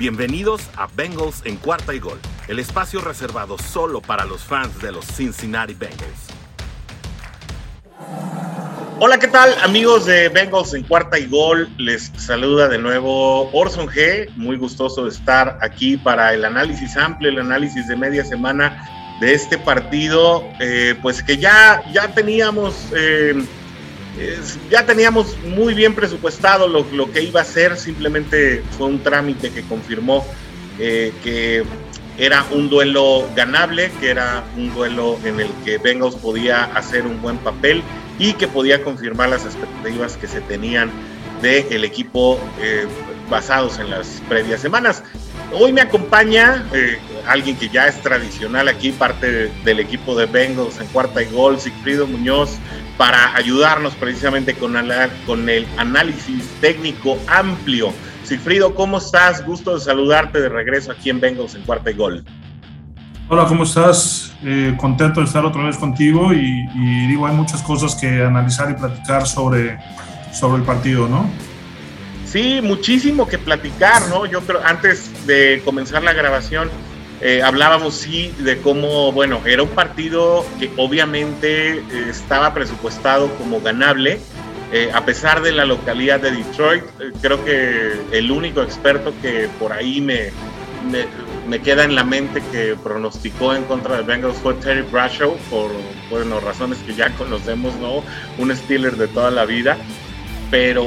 Bienvenidos a Bengals en cuarta y gol, el espacio reservado solo para los fans de los Cincinnati Bengals. Hola, ¿qué tal amigos de Bengals en cuarta y gol? Les saluda de nuevo Orson G. Muy gustoso de estar aquí para el análisis amplio, el análisis de media semana de este partido, eh, pues que ya, ya teníamos... Eh, ya teníamos muy bien presupuestado lo, que iba a ser, simplemente fue un trámite que confirmó eh, que era un duelo ganable, que era un duelo en el que Bengals podía hacer un buen papel y que podía confirmar las expectativas que se tenían del equipo eh, basados en las previas semanas. Hoy me acompaña eh, alguien que ya es tradicional aquí, parte del equipo de Bengals en cuarta y gol, Sigfrido Muñoz, para ayudarnos precisamente con, el análisis técnico amplio. Sigfrido, ¿cómo estás? Gusto de saludarte de regreso aquí en Bengals en cuarta y gol. Hola, ¿cómo estás? Eh, contento de estar otra vez contigo y, y, digo, hay muchas cosas que analizar y platicar sobre, sobre el partido, ¿no? Sí, muchísimo que platicar, ¿no? Yo creo, antes de comenzar la grabación, eh, hablábamos sí de cómo, bueno, era un partido que obviamente eh, estaba presupuestado como ganable, eh, a pesar de la localidad de Detroit. creo que el único experto que por ahí me, me, queda en la mente que pronosticó en contra de Bengals fue Terry Bradshaw, por bueno, razones que ya conocemos, ¿no? Un Steeler de toda la vida pero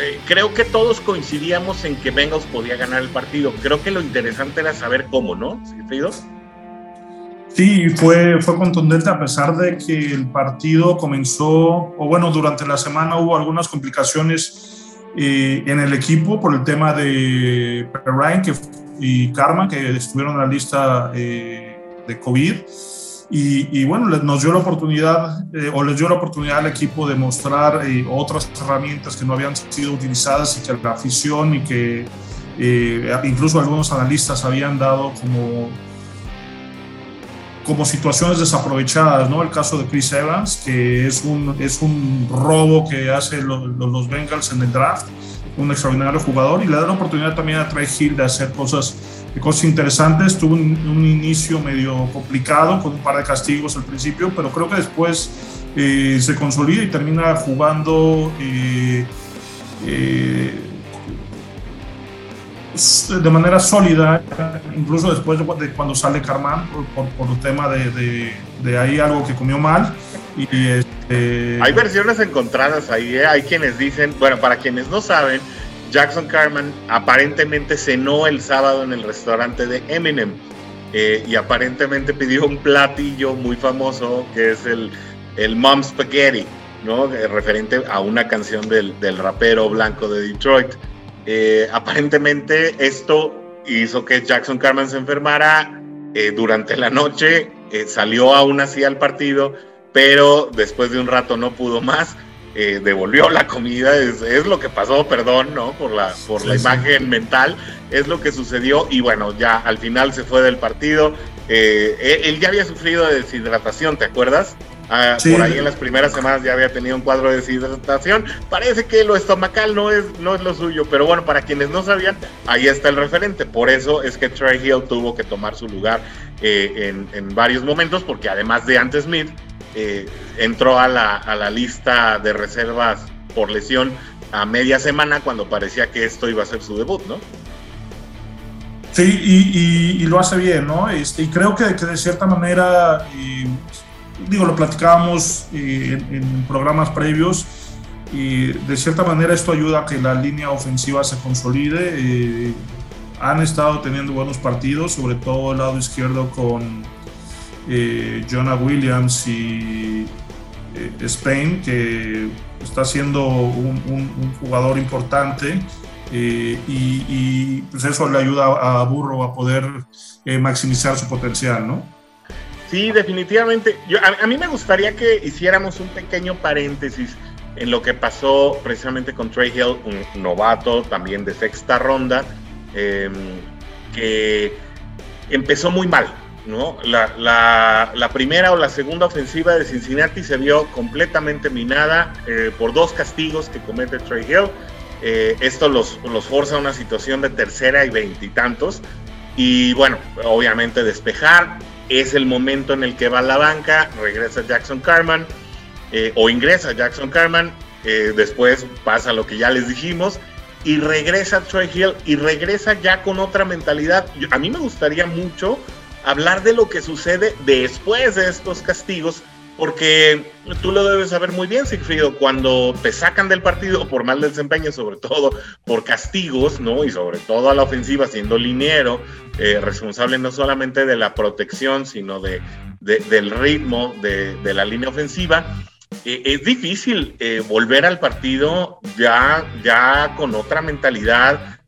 eh, creo que todos coincidíamos en que Bengals podía ganar el partido. Creo que lo interesante era saber cómo, ¿no, Sí, fue, fue contundente a pesar de que el partido comenzó, o bueno, durante la semana hubo algunas complicaciones eh, en el equipo por el tema de Ryan y Karma, que estuvieron en la lista eh, de COVID. Y, bueno, nos dio la oportunidad, eh, o les dio la oportunidad al equipo de mostrar eh, otras herramientas que no habían sido utilizadas y que la afición y que eh, incluso algunos analistas habían dado como, como situaciones desaprovechadas, ¿no? El caso de Chris Evans, que es un, es un robo que hace los, los Bengals en el draft, un extraordinario jugador, y le da la oportunidad también a Trey Hill de hacer cosas cosas interesantes. Tuvo un, inicio medio complicado con un par de castigos al principio, pero creo que después eh, se consolida y termina jugando eh, eh, de manera sólida, incluso después de, cuando sale Carman por, por, el tema de, de, ahí algo que comió mal. Y, este, Hay versiones encontradas ahí, hay quienes dicen, bueno, para quienes no saben, Jackson Carman aparentemente cenó el sábado en el restaurante de Eminem eh, y aparentemente pidió un platillo muy famoso que es el, el Mom Spaghetti, ¿no? Eh, referente a una canción del, del rapero blanco de Detroit. Eh, aparentemente esto hizo que Jackson Carman se enfermara durante la noche, salió aún así al partido, pero después de un rato no pudo más eh, devolvió la comida, es, lo que pasó, perdón, ¿no? Por la, por la imagen mental, es lo que sucedió y bueno, ya al final se fue del partido. Eh, él ya había sufrido de deshidratación, ¿te acuerdas? Ah, por ahí en las primeras semanas ya había tenido un cuadro de deshidratación. Parece que lo estomacal no es, no es lo suyo, pero bueno, para quienes no sabían, ahí está el referente. Por eso es que Trey Hill tuvo que tomar su lugar eh, en, en varios momentos, porque además de Ante Smith, eh, entró a la, a la lista de reservas por lesión a media semana cuando parecía que esto iba a ser su debut, ¿no? Sí, y, y, lo hace bien, ¿no? Este, y creo que, que de cierta manera, digo, lo platicábamos en, en, programas previos, y de cierta manera esto ayuda a que la línea ofensiva se consolide. Eh, han estado teniendo buenos partidos, sobre todo el lado izquierdo con, eh, Jonah Williams y eh, Spain, que está siendo un, jugador importante. Eh, y, pues eso le ayuda a Burro a poder maximizar su potencial, ¿no? Sí, definitivamente. Yo, a, mí me gustaría que hiciéramos un pequeño paréntesis en lo que pasó precisamente con Trey Hill, un novato también de sexta ronda, em, que empezó muy mal, ¿no? La, primera o la segunda ofensiva de Cincinnati se vio completamente minada eh, por dos castigos que comete Trey Hill. Eh, esto los, los forza a una situación de tercera y veintitantos. Y, bueno, obviamente despejar. Es el momento en el que va la banca, regresa Jackson Carman eh, o ingresa Jackson Carman. Después pasa lo que ya les dijimos y regresa Troy Hill y regresa ya con otra mentalidad. a mí me gustaría mucho hablar de lo que sucede después de estos castigos porque tú lo debes saber muy bien, Sigfrido, cuando te sacan del partido por mal desempeño, sobre todo por castigos, ¿no? Y sobre todo a la ofensiva, siendo liniero, eh, responsable no solamente de la protección, sino de, del ritmo de, la línea ofensiva, eh, es difícil eh, volver al partido ya, ya con otra mentalidad,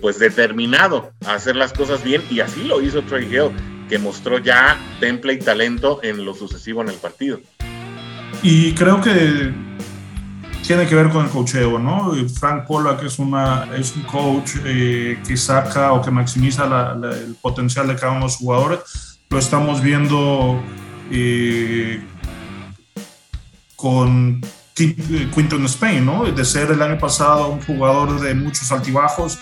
pues determinado a hacer las cosas bien, y así lo hizo Trey Hill que mostró ya temple y talento en lo sucesivo en el partido. Y creo que tiene que ver con el cocheo, ¿no? Frank Pollack es, una, es un coach eh, que saca o que maximiza el potencial de cada uno de los jugadores. Lo estamos viendo eh, con Quinton Spain, ¿no? De ser el año pasado un jugador de muchos altibajos,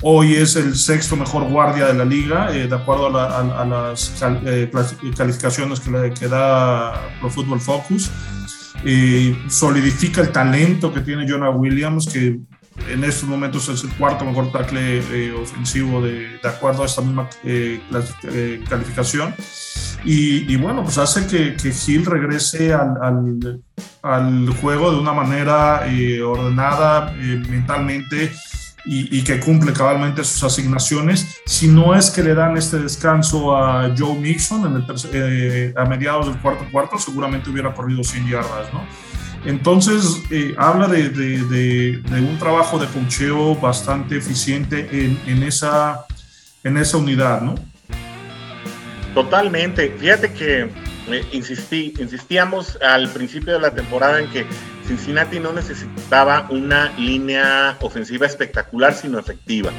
Hoy es el sexto mejor guardia de la liga, eh, de acuerdo a, las eh, calificaciones que, le, que da Pro Football Focus. solidifica el talento que tiene Jonah Williams, que en estos momentos es el cuarto mejor tackle eh, ofensivo de, de, acuerdo a esta misma calificación. Y, bueno, pues hace que, que Hill regrese al, al, al, juego de una manera ordenada mentalmente y, que cumple cabalmente sus asignaciones. Si no es que le dan este descanso a Joe Mixon en el eh, a mediados del cuarto cuarto, seguramente hubiera corrido 100 yardas, ¿no? Entonces, eh, habla de, de, un trabajo de concheo bastante eficiente en, en, esa, en esa unidad, ¿no? Totalmente. Fíjate que eh, insistí, insistíamos al principio de la temporada en que Cincinnati no necesitaba una línea ofensiva espectacular, sino efectiva.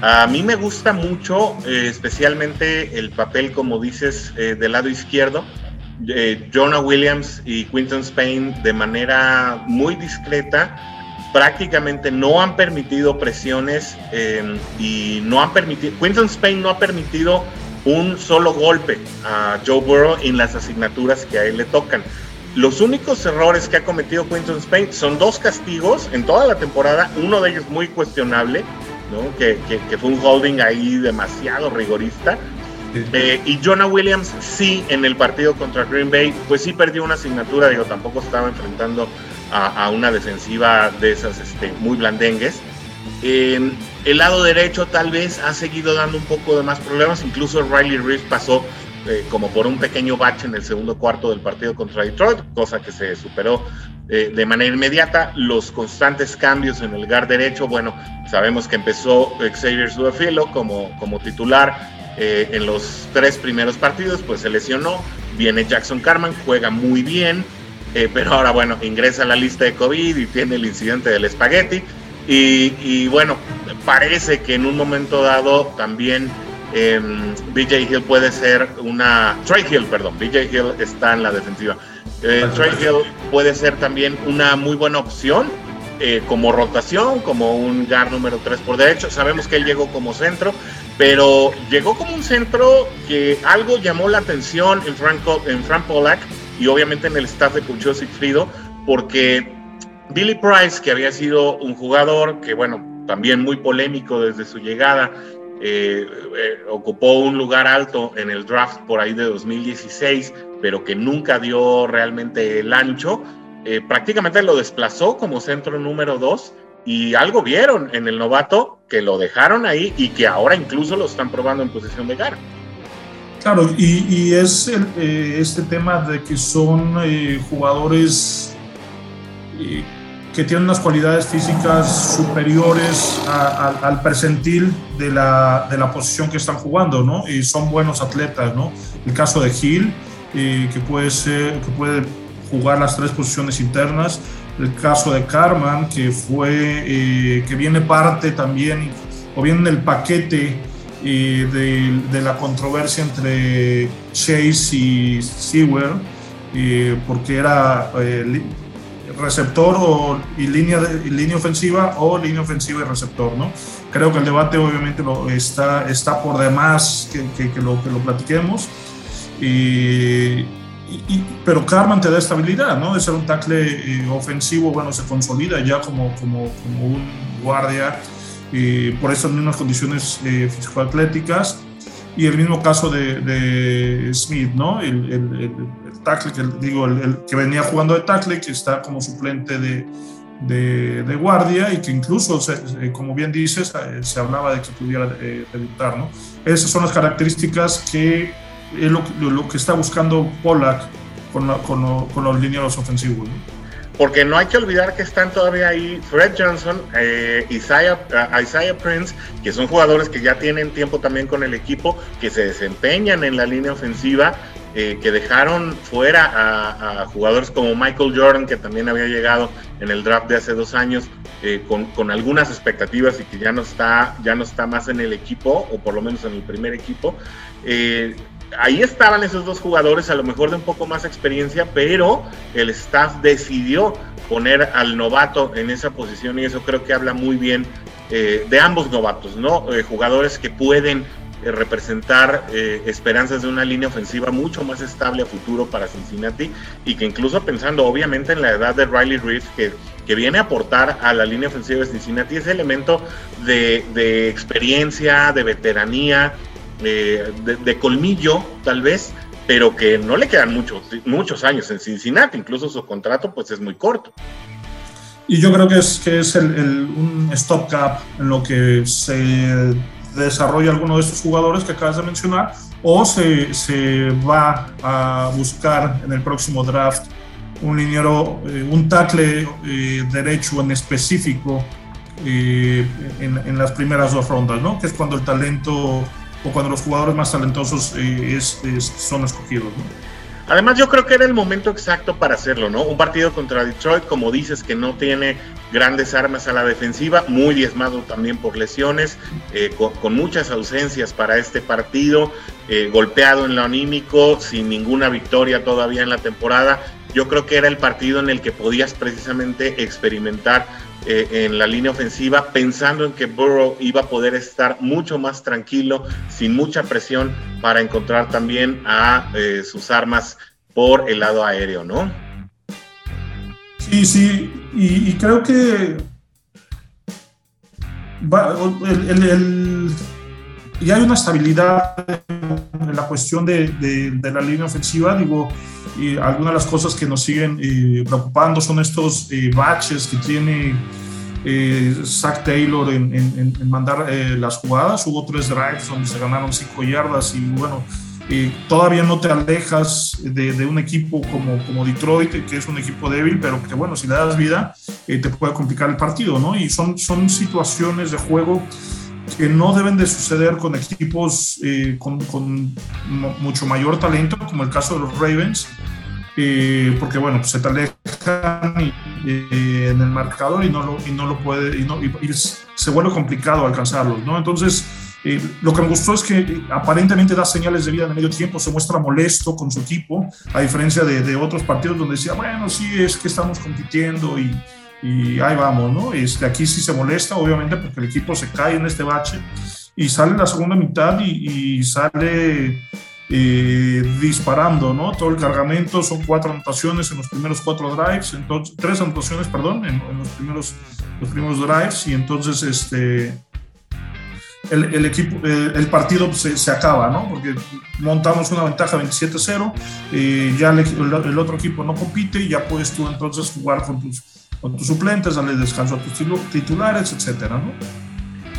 A mí me gusta mucho, eh, especialmente el papel, como dices, eh, del lado izquierdo. Eh, Jonah Williams y Quinton Spain de manera muy discreta prácticamente no han permitido presiones y no han permitido, Quinton Spain no ha permitido un solo golpe a Joe Burrow en las asignaturas que a él le tocan. Los únicos errores que ha cometido Quinton Spain son dos castigos en toda la temporada, uno de ellos muy cuestionable, que, que, fue un holding ahí demasiado rigorista. Eh, y Jonah Williams sí en el partido contra Green Bay, pues sí perdió una asignatura, digo, tampoco estaba enfrentando a, una defensiva de esas este, muy blandengues. El lado derecho tal vez ha seguido dando un poco de más problemas, incluso Riley Reeves pasó eh, como por un pequeño bache en el segundo cuarto del partido contra Detroit, cosa que se superó eh, de manera inmediata. Los constantes cambios en el guard derecho, bueno, sabemos que empezó Xavier Suafilo como, como titular eh, en los tres primeros partidos, pues se lesionó. Viene Jackson Carman, juega muy bien, pero ahora, bueno, ingresa a la lista de COVID y tiene el incidente del espagueti. Y, y bueno, parece que en un momento dado también eh, BJ Hill puede ser una. Trey Hill, perdón. BJ Hill está en la defensiva. Eh, Trey Hill puede ser también una muy buena opción eh, como rotación, como un guard número 3 por derecho. Sabemos que él llegó como centro, pero llegó como un centro que algo llamó la atención en Frank, en Frank Pollack y obviamente en el staff de Cucho Sigfrido, porque Billy Price, que había sido un jugador que, bueno, también muy polémico desde su llegada eh, eh, ocupó un lugar alto en el draft por ahí de 2016, pero que nunca dio realmente el ancho, eh, prácticamente lo desplazó como centro número dos y algo vieron en el novato que lo dejaron ahí y que ahora incluso lo están probando en posición de gar. Claro, y, es este tema de que son jugadores que tienen unas cualidades físicas superiores al percentil de la, de la, posición que están jugando, ¿no? Y son buenos atletas, ¿no? El caso de Gil, eh, que, puede ser, que puede jugar las tres posiciones internas. El caso de Carman, que, fue, eh, que viene parte también, o viene en el paquete eh, de, de, la controversia entre Chase y Sewer, porque era receptor o, y, línea de, línea ofensiva o línea ofensiva y receptor, ¿no? Creo que el debate obviamente lo, está, está por demás que, que, lo, que lo platiquemos. Y, pero Carman te da estabilidad, ¿no? De ser un tackle eh, ofensivo, bueno, se consolida ya como, como, un guardia y por esas mismas condiciones eh, físico-atléticas. Y el mismo caso de, Smith, ¿no? El, tackle, que, digo, el, que venía jugando de tackle, que está como suplente de, de, de guardia y que incluso, eh, como bien dices, se hablaba de que pudiera debutar, ¿no? Esas son las características que es lo, lo, que está buscando Pollack con, los lineros ofensivos. Porque no hay que olvidar que están todavía ahí Fred Johnson, eh, Isaiah, uh, Isaiah, Prince, que son jugadores que ya tienen tiempo también con el equipo, que se desempeñan en la línea ofensiva, eh, que dejaron fuera a, a, jugadores como Michael Jordan, que también había llegado en el draft de hace dos años, eh, con, con, algunas expectativas y que ya no, está, ya no está más en el equipo, o por lo menos en el primer equipo. Ahí estaban esos dos jugadores, a lo mejor de un poco más experiencia, pero el staff decidió poner al novato en esa posición y eso creo que habla muy bien eh, de ambos novatos, ¿no? Eh, jugadores que pueden eh, representar esperanzas de una línea ofensiva mucho más estable a futuro para Cincinnati y que incluso pensando obviamente en la edad de Riley Reeves que, que viene a aportar a la línea ofensiva de Cincinnati ese elemento de, de experiencia, de veteranía, de, colmillo, tal vez, pero que no le quedan muchos, muchos años en Cincinnati, incluso su contrato pues es muy corto. Y yo creo que es, que es el, un stopgap en lo que se desarrolla alguno de estos jugadores que acabas de mencionar o se, se va a buscar en el próximo draft un liniero, eh, un tackle eh, derecho en específico eh, en, en, las primeras dos rondas, ¿no? Que es cuando el talento o cuando los jugadores más talentosos eh, son escogidos. ¿no? Además, yo creo que era el momento exacto para hacerlo, ¿no? Un partido contra Detroit, como dices, que no tiene grandes armas a la defensiva, muy diezmado también por lesiones, eh, con, con, muchas ausencias para este partido, eh, golpeado en lo anímico, sin ninguna victoria todavía en la temporada. Yo creo que era el partido en el que podías precisamente experimentar eh, en la línea ofensiva, pensando en que Burrow iba a poder estar mucho más tranquilo, sin mucha presión, para encontrar también a eh, sus armas por el lado aéreo, ¿no? Sí, sí, y, creo que va, hay una estabilidad en la cuestión de la línea ofensiva, digo, y algunas de las cosas que nos siguen eh, preocupando son estos eh, baches que tiene eh, Zach Taylor en, mandar eh, las jugadas. Hubo tres drives donde se ganaron cinco yardas y bueno, todavía no te alejas de, de, un equipo como, como Detroit, que es un equipo débil, pero que bueno, si le das vida, te puede complicar el partido, ¿no? Y son, son situaciones de juego que no deben de suceder con equipos eh, con, con, mucho mayor talento, como el caso de los Ravens, eh, porque bueno, pues se te alejan y, eh, en el marcador y no lo, y no lo puede, y, no, y, y se vuelve complicado alcanzarlos, ¿no? Entonces, eh, lo que me gustó es que aparentemente da señales de vida en el medio tiempo, se muestra molesto con su equipo, a diferencia de, de otros partidos donde decía, bueno, sí, es que estamos compitiendo y, y ahí vamos, ¿no? Este, aquí sí se molesta, obviamente, porque el equipo se cae en este bache y sale la segunda mitad y, y sale eh, disparando, ¿no? Todo el cargamento, son cuatro anotaciones en los primeros cuatro drives, entonces, tres anotaciones, perdón, en, en los, primeros, los primeros drives y entonces este... El, el, equipo, el, el partido se, se, acaba, ¿no? Porque montamos una ventaja 27-0, eh, ya el, el, otro equipo no compite y ya puedes tú entonces jugar con tus, con tus suplentes, darle descanso a tus titulares, etcétera, ¿no?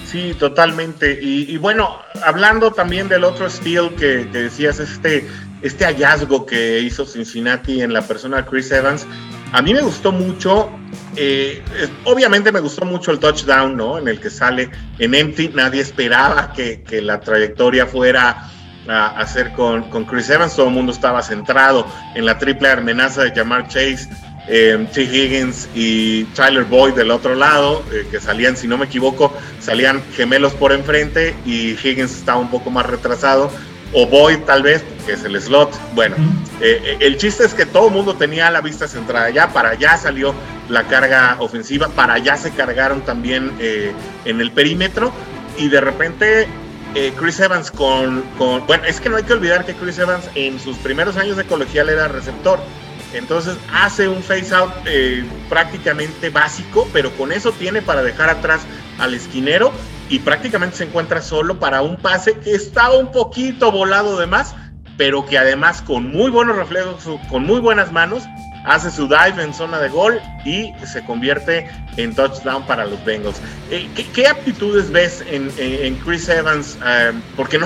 Sí, totalmente. Y, bueno, hablando también del otro steal que, decías, este, este hallazgo que hizo Cincinnati en la persona de Chris Evans, a mí me gustó mucho. Eh, obviamente me gustó mucho el touchdown, ¿no? En el que sale en empty. Nadie esperaba que, que la trayectoria fuera a hacer con, con Chris Evans. Todo el mundo estaba centrado en la triple amenaza de Jamar Chase eh, T. Higgins y Tyler Boyd del otro lado, eh, que salían, si no me equivoco, salían gemelos por enfrente y Higgins estaba un poco más retrasado. o Boyd tal vez, que es el slot. Bueno, eh, el chiste es que todo el mundo tenía la vista centrada allá, para allá salió la carga ofensiva, para allá se cargaron también en el perímetro y de repente Chris Evans con, con, Bueno, es que no hay que olvidar que Chris Evans en sus primeros años de colegial era receptor. Entonces hace un face out eh, prácticamente básico, pero con eso tiene para dejar atrás al esquinero y prácticamente se encuentra solo para un pase que estaba un poquito volado de más, pero que además con muy buenos reflejos, con muy buenas manos, hace su dive en zona de gol y se convierte en touchdown para los Bengals. Eh, ¿qué, aptitudes ves en, Chris Evans? Eh, porque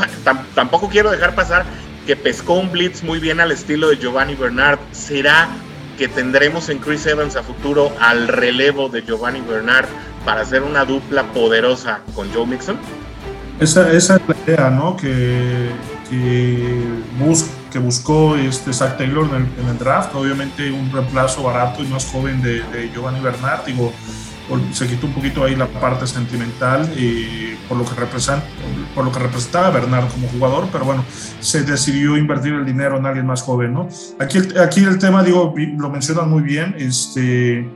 tampoco quiero dejar pasar que pescó un blitz muy bien al estilo de Giovanni Bernard. ¿Será que tendremos en Chris Evans a futuro al relevo de Giovanni Bernard para hacer una dupla poderosa con Joe Mixon? Esa, esa es la idea, ¿no? Que, que, que buscó este Zach Taylor en el, en el, draft. Obviamente un reemplazo barato y más joven de, de Giovanni Bernard. Digo, se quitó un poquito ahí la parte sentimental y por lo que representa, por lo que representaba Bernard como jugador, pero bueno, se decidió invertir el dinero en alguien más joven, ¿no? Aquí, aquí el tema, digo, lo mencionan muy bien, este,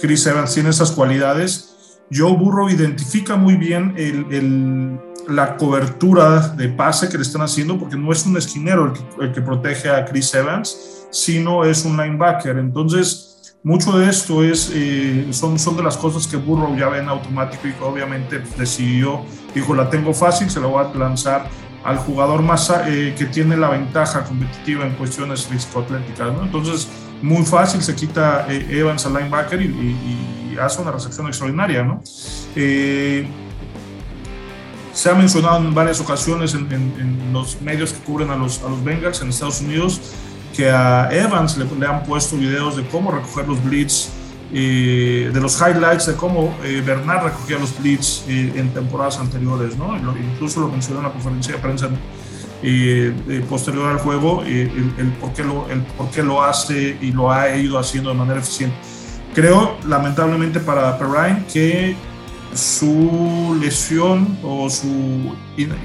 Chris Evans tiene esas cualidades. Joe Burrow identifica muy bien el, el, la cobertura de pase que le están haciendo, porque no es un esquinero el que, el que protege a Chris Evans, sino es un linebacker. Entonces, mucho de esto es, eh, son, son de las cosas que Burrow ya ve en automático y que obviamente decidió, dijo, la tengo fácil, se la voy a lanzar al jugador más eh, que tiene la ventaja competitiva en cuestiones físico-atléticas. ¿no? Entonces, muy fácil, se quita eh, Evans al linebacker y, hace una recepción extraordinaria. ¿no? se ha mencionado en varias ocasiones en, en, los medios que cubren a los, a los Bengals en Estados Unidos que a Evans le, le, han puesto videos de cómo recoger los blitz, de los highlights de cómo eh, Bernard recogía los blitz eh, en temporadas anteriores, ¿no? incluso lo mencionó en la conferencia de prensa eh, posterior al juego, el, el, por qué lo, el por qué lo hace y lo ha ido haciendo de manera eficiente. Creo, lamentablemente para Perrine, que su lesión o su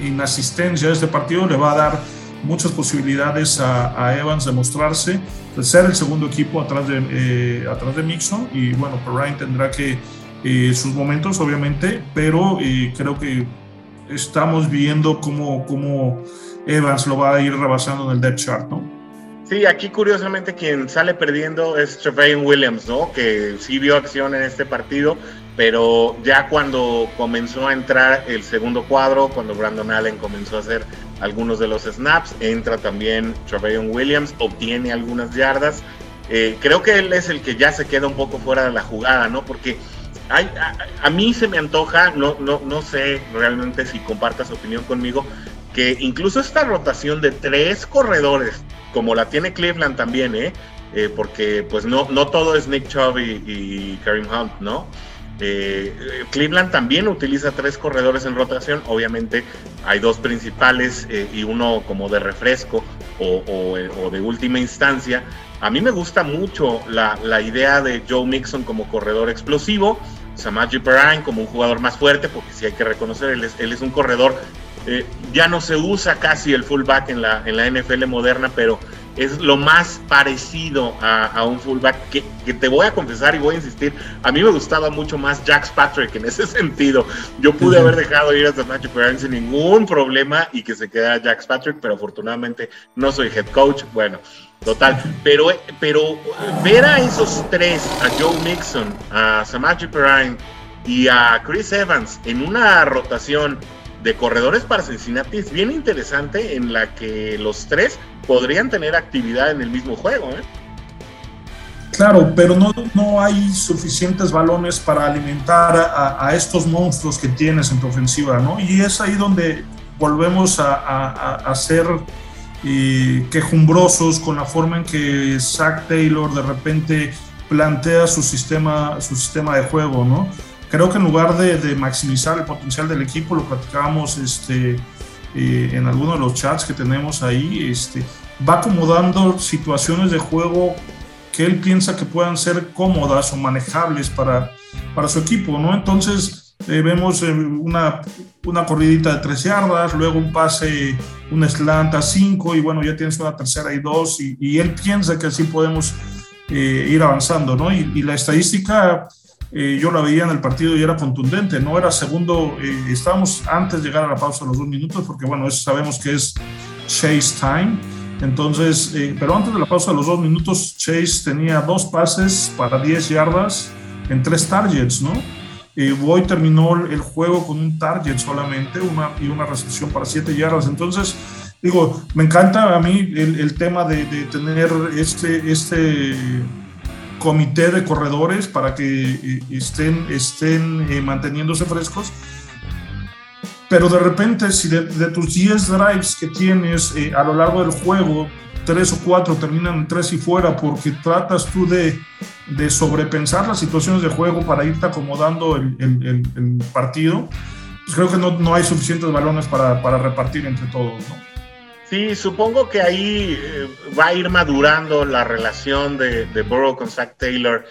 inasistencia a este partido le va a dar muchas posibilidades a, Evans de mostrarse, de ser el segundo equipo atrás de, eh, atrás de Mixon y bueno, Perrine tendrá que eh, sus momentos obviamente, pero eh, creo que estamos viendo cómo, cómo Evans lo va a ir rebasando en el depth chart, ¿no? Sí, aquí curiosamente quien sale perdiendo es Trevain Williams, ¿no? Que sí vio acción en este partido, pero ya cuando comenzó a entrar el segundo cuadro, cuando Brandon Allen comenzó a hacer algunos de los snaps, entra también Trevain Williams, obtiene algunas yardas. Eh, creo que él es el que ya se queda un poco fuera de la jugada, ¿no? Porque a, mí se me antoja, no, no, no sé realmente si compartas opinión conmigo, que incluso esta rotación de tres corredores como la tiene Cleveland también, ¿eh? ¿eh? porque pues no, no todo es Nick Chubb y, Karim Hunt, ¿no? Eh, Cleveland también utiliza tres corredores en rotación, obviamente hay dos principales eh, y uno como de refresco o, de última instancia. A mí me gusta mucho la, idea de Joe Mixon como corredor explosivo, Samaji Perrine como un jugador más fuerte, porque sí hay que reconocer, él es, él es un corredor eh, ya no se usa casi el fullback en la, en la NFL moderna, pero es lo más parecido a, un fullback que, te voy a confesar y voy a insistir. A mí me gustaba mucho más Jax Patrick en ese sentido. Yo pude haber dejado ir a Samaje Perrin sin ningún problema y que se quedara Jax Patrick, pero afortunadamente no soy head coach. Bueno, total. Pero, pero ver a esos tres, a Joe Mixon, a Samaje Perrin y a Chris Evans en una rotación de corredores para Cincinnati es bien interesante en la que los tres podrían tener actividad en el mismo juego. ¿eh? Claro, pero no, no hay suficientes balones para alimentar a, estos monstruos que tienes en tu ofensiva, ¿no? Y es ahí donde volvemos a, a, ser eh, quejumbrosos con la forma en que Zach Taylor de repente plantea su sistema, su sistema de juego, ¿no? Creo que en lugar de, maximizar el potencial del equipo, lo platicábamos este, eh, en alguno de los chats que tenemos ahí, este, va acomodando situaciones de juego que él piensa que puedan ser cómodas o manejables para, para su equipo, ¿no? Entonces, vemos una, una corridita de tres yardas, luego un pase, un slant a cinco y bueno, ya tienes una tercera y dos y, él piensa que así podemos ir avanzando, ¿no? Y, la estadística, yo la veía en el partido y era contundente, ¿no? Era segundo, estábamos antes de llegar a la pausa de los dos minutos, porque bueno, eso sabemos que es chase time entonces, eh, pero antes de la pausa de los dos minutos, Chase tenía dos pases para 10 yardas en tres targets, ¿no? Eh, Boyd terminó el juego con un target solamente una, y una recepción para 7 yardas. Entonces, digo, me encanta a mí el, tema de, tener este, este comité de corredores para que eh, estén, estén eh, manteniéndose frescos pero de repente, si de, tus 10 drives que tienes eh, a lo largo del juego, 3 o 4 terminan en 3 y fuera porque tratas tú de, de, sobrepensar las situaciones de juego para irte acomodando el, el, partido, pues creo que no, no, hay suficientes balones para, para repartir entre todos. ¿no? Sí, supongo que ahí eh, va a ir madurando la relación de, de Burrow con Zach Taylor,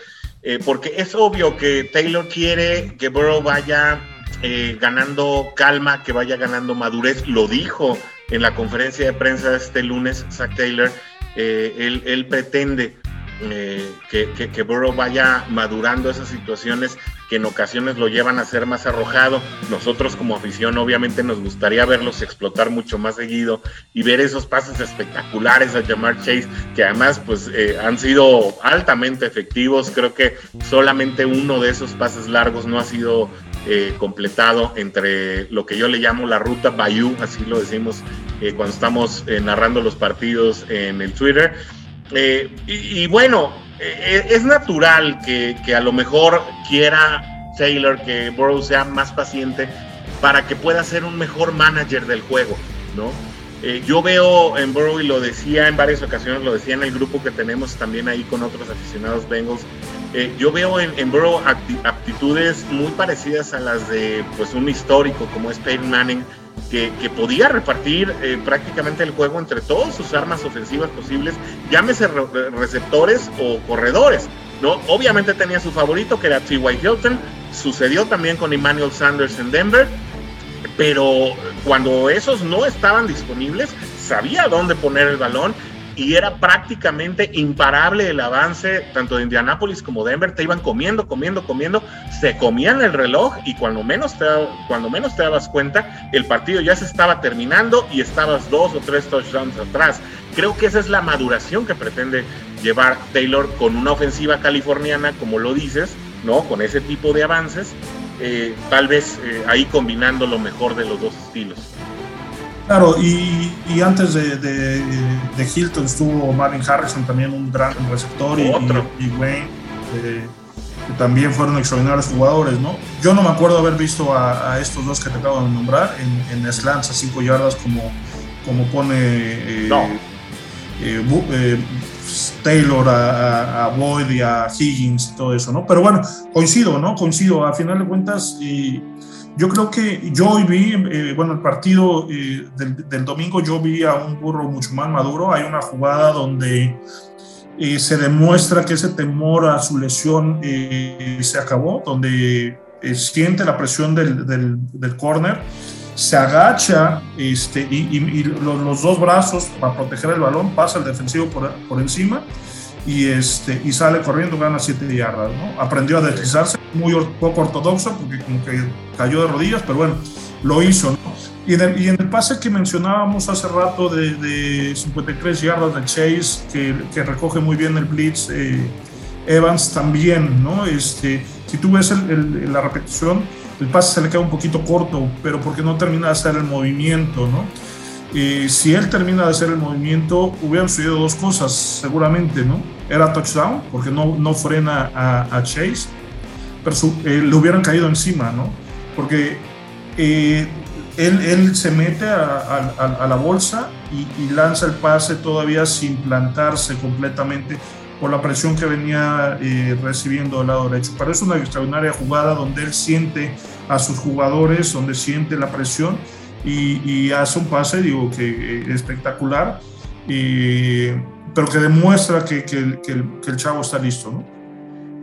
eh, porque es obvio que Taylor quiere que Burrow vaya eh, ganando calma, que vaya ganando madurez. Lo dijo en la conferencia de prensa este lunes, Zach Taylor. Él, pretende eh, que, Burrow vaya madurando esas situaciones que en ocasiones lo llevan a ser más arrojado. Nosotros como afición obviamente nos gustaría verlos explotar mucho más seguido y ver esos pases espectaculares a Jamar Chase, que además pues han sido altamente efectivos. Creo que solamente uno de esos pases largos no ha sido eh, completado entre lo que yo le llamo la ruta Bayou, así lo decimos eh, cuando estamos eh, narrando los partidos en el Twitter. Y, bueno, es natural que, que, a lo mejor quiera Taylor que Burrow sea más paciente para que pueda ser un mejor manager del juego, ¿no? yo veo en Burrow, y lo decía en varias ocasiones, lo decía en el grupo que tenemos también ahí con otros aficionados Bengals, eh, yo veo en, en Burrow aptitudes muy parecidas a las de pues un histórico como es Peyton Manning, que, podía repartir eh, prácticamente el juego entre todas sus armas ofensivas posibles, llámese receptores o corredores. ¿no? Obviamente tenía su favorito que era T.Y. Hilton, sucedió también con Emmanuel Sanders en Denver, pero cuando esos no estaban disponibles, sabía dónde poner el balón y era prácticamente imparable el avance tanto de Indianápolis como Denver. Te iban comiendo, comiendo, comiendo, se comían el reloj y cuando menos, te, cuando menos te dabas cuenta, el partido ya se estaba terminando y estabas dos o tres touchdowns atrás. Creo que esa es la maduración que pretende llevar Taylor con una ofensiva californiana, como lo dices, ¿no? Con ese tipo de avances, eh, tal vez eh, ahí combinando lo mejor de los dos estilos. Claro, y, y antes de, de, Hilton estuvo Marvin Harrison, también un gran receptor, y, y, Wayne, eh, que también fueron extraordinarios jugadores, ¿no? Yo no me acuerdo haber visto a, estos dos que te acabo de nombrar en, en slants a 5 yardas como, como pone eh, eh, Taylor a, a, Boyd y a Higgins y todo eso, ¿no? Pero bueno, coincido, ¿no? Coincido, a final de cuentas... Y, yo creo que yo hoy vi, eh, bueno, el partido eh, del, domingo yo vi a un burro mucho más maduro. Hay una jugada donde eh, se demuestra que ese temor a su lesión se acabó, donde siente la presión del, del, del corner, se agacha este, y, los, dos brazos para proteger el balón, pasa el defensivo por, por encima y, este, y sale corriendo, gana 7 yardas. ¿no? Aprendió a deslizarse, muy poco ortodoxo, porque como que cayó de rodillas, pero bueno, lo hizo. ¿no? Y, en el, y en el pase que mencionábamos hace rato de, de 53 yardas de Chase, que, que, recoge muy bien el blitz, eh, Evans también, ¿no? Este, si tú ves el, la repetición, el pase se le queda un poquito corto, pero porque no termina de hacer el movimiento, ¿no? Y si él termina de hacer el movimiento, hubieran sucedido dos cosas, seguramente, ¿no? Era touchdown, porque no, no frena a, Chase, pero eh, le hubieran caído encima, ¿no? Porque eh, él, él, se mete a, a, la bolsa y, lanza el pase todavía sin plantarse completamente por la presión que venía eh, recibiendo del lado derecho. Pero es una extraordinaria jugada donde él siente a sus jugadores, donde siente la presión y, hace un pase, digo, que espectacular, y, pero que demuestra que, que, el, que, el, chavo está listo, ¿no?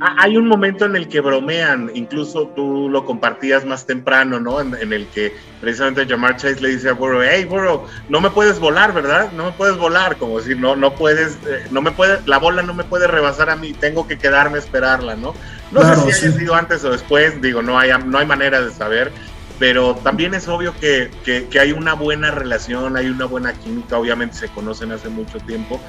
hay un momento en el que bromean, incluso tú lo compartías más temprano, ¿no? En, el que precisamente Jamar Chase le dice a Burrow, hey Burrow, no me puedes volar, ¿verdad? No me puedes volar, como decir, no, no puedes, eh, no me puede, la bola no me puede rebasar a mí, tengo que quedarme a esperarla, ¿no? No sé si haya sido antes o después, digo, no hay, no hay manera de saber, pero también es obvio que, que, hay una buena relación, hay una buena química, obviamente se conocen hace mucho tiempo,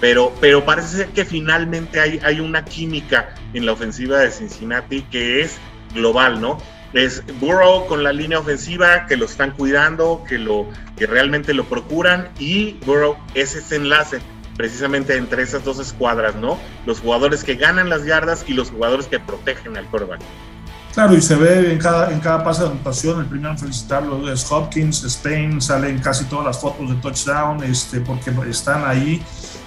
pero, pero parece ser que finalmente hay, hay una química en la ofensiva de Cincinnati que es global, ¿no? Es Burrow con la línea ofensiva que lo están cuidando, que, lo, que realmente lo procuran y Burrow es ese enlace precisamente entre esas dos escuadras, ¿no? Los jugadores que ganan las yardas y los jugadores que protegen al quarterback. Claro, y se ve en cada, en cada pase de anotación, el primero en felicitarlo es Hopkins, Spain, salen casi todas las fotos de touchdown, este, porque están ahí,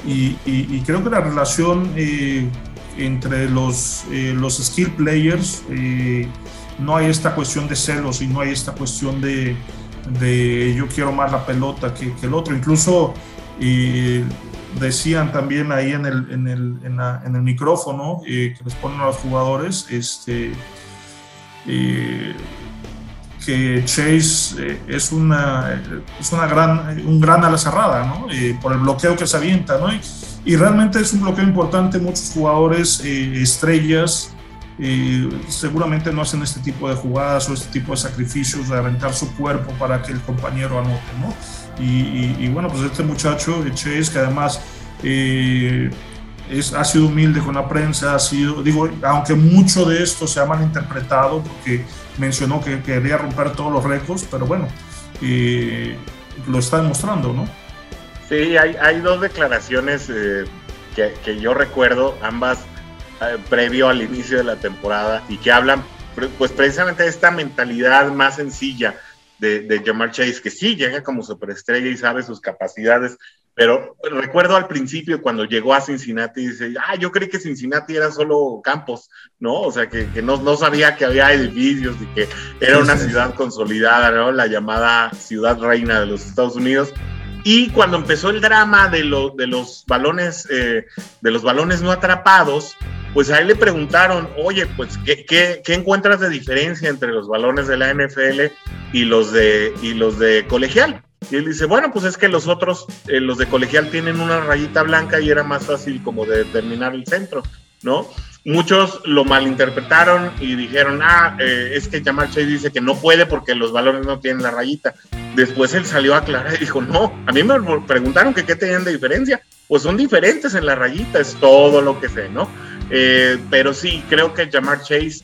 y, y, creo que la relación eh, entre los, eh, los skill players, eh, no hay esta cuestión de celos y no hay esta cuestión de, de yo quiero más la pelota que, que el otro, incluso decían también ahí en el, en el, en la, en el micrófono que les ponen a los jugadores, este, que Chase eh, es, una, es una gran, un gran ala cerrada, ¿no? por el bloqueo que se avienta, ¿no? Y, realmente es un bloqueo importante, muchos jugadores eh, estrellas seguramente no hacen este tipo de jugadas o este tipo de sacrificios de aventar su cuerpo para que el compañero anote, ¿no? Y, bueno, pues este muchacho, Chase, que además eh, ha sido humilde con la prensa, ha sido, digo, aunque mucho de esto se ha malinterpretado porque mencionó que quería romper todos los récords, pero bueno, lo está demostrando, ¿no? Sí, hay, hay dos declaraciones eh, que, que, yo recuerdo, ambas eh, previo al inicio de la temporada, y que hablan pues precisamente de esta mentalidad más sencilla de, de Jamar Chase, que sí llega como superestrella y sabe sus capacidades, pero recuerdo al principio cuando llegó a Cincinnati, dice, ah, yo creí que Cincinnati era solo campos, ¿no? O sea, que, no, no, sabía que había edificios y que era una ciudad consolidada, ¿no? La llamada ciudad reina de los Estados Unidos. Y cuando empezó el drama de, lo, de los balones, eh, de los balones no atrapados, pues a él le preguntaron, oye, pues, ¿qué, qué, qué encuentras de diferencia entre los balones de la NFL y los de, y los de colegial? Y él dice, bueno, pues es que los otros, eh, los de colegial tienen una rayita blanca y era más fácil como de determinar el centro, ¿no? Muchos lo malinterpretaron y dijeron, ah, eh, es que Jamal Chase dice que no puede porque los balones no tienen la rayita. Después él salió a aclarar y dijo, no, a mí me preguntaron que qué tenían de diferencia. Pues son diferentes en la rayita, es todo lo que sé, ¿no? Eh, pero sí, creo que Jamar Chase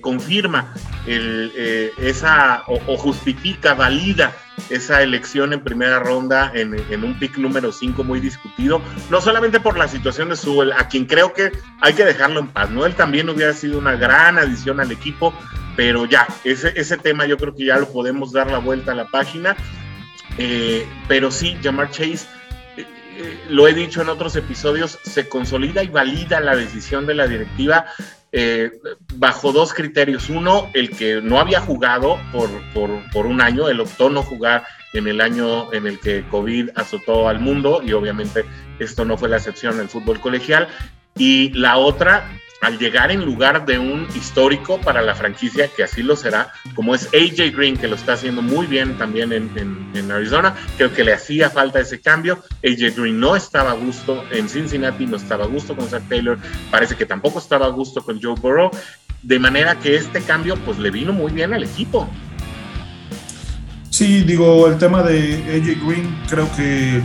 confirma esa o, justifica, valida esa elección en primera ronda en, un pick número 5 muy discutido, no solamente por la situación de Sewell, a quien creo que hay que dejarlo en paz, ¿no? Él también hubiera sido una gran adición al equipo, pero ya, ese, ese tema yo creo que ya lo podemos dar la vuelta a la página, eh, pero sí, Jamar Chase eh, eh, lo he dicho en otros episodios, se consolida y valida la decisión de la directiva eh, bajo dos criterios. Uno, el que no había jugado por, por, un año, él optó no jugar en el año en el que COVID azotó al mundo y obviamente esto no fue la excepción en el fútbol colegial. Y la otra, al llegar en lugar de un histórico para la franquicia, que así lo será, como es AJ Green, que lo está haciendo muy bien también en, Arizona, creo que le hacía falta ese cambio. AJ Green no estaba a gusto en Cincinnati, no estaba a gusto con Zach Taylor, parece que tampoco estaba a gusto con Joe Burrow, de manera que este cambio pues le vino muy bien al equipo. Sí, digo, el tema de AJ Green creo que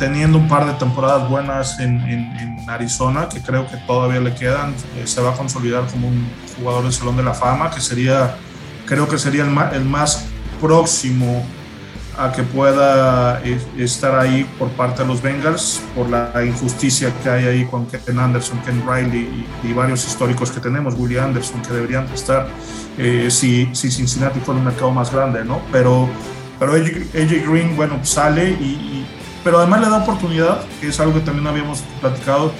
teniendo un par de temporadas buenas en, Arizona, que creo que todavía le quedan, eh, se va a consolidar como un jugador del Salón de la Fama, que sería, creo que sería el más, próximo a que pueda eh, estar ahí por parte de los Bengals, por la injusticia que hay ahí con Ken Anderson, Ken Riley y, varios históricos que tenemos, Willie Anderson, que deberían estar eh, si, si Cincinnati fuera un mercado más grande, ¿no? Pero, pero AJ, Green, bueno, sale y pero además le da oportunidad, que es algo que también habíamos platicado,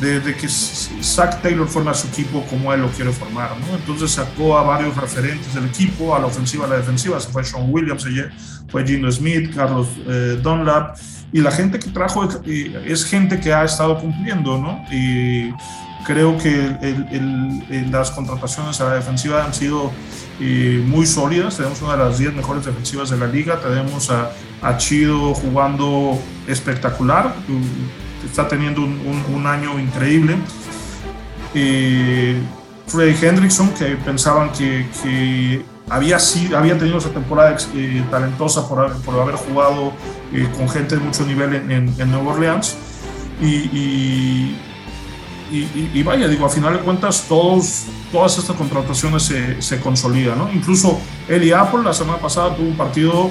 de, que Zach Taylor forma su equipo como él lo quiere formar, ¿no? Entonces sacó a varios referentes del equipo, a la ofensiva, a la defensiva, se fue Sean Williams, fue Gino Smith, Carlos eh, Dunlap, y la gente que trajo es, gente que ha estado cumpliendo, ¿no? Y, Creo que las contrataciones a la defensiva han sido muy sólidas. Tenemos una de las 10 mejores defensivas de la liga. Tenemos a, a Chido jugando espectacular. Está teniendo un, año increíble. Eh, Freddy Hendrickson, que pensaban que, había, había tenido esa temporada eh, talentosa por, por, haber jugado eh, con gente de mucho nivel en, en, Nueva Orleans. Y, vaya, digo, a final de cuentas, todos, todas estas contrataciones se, se consolidan, ¿no? Incluso Eli Apple la semana pasada tuvo un partido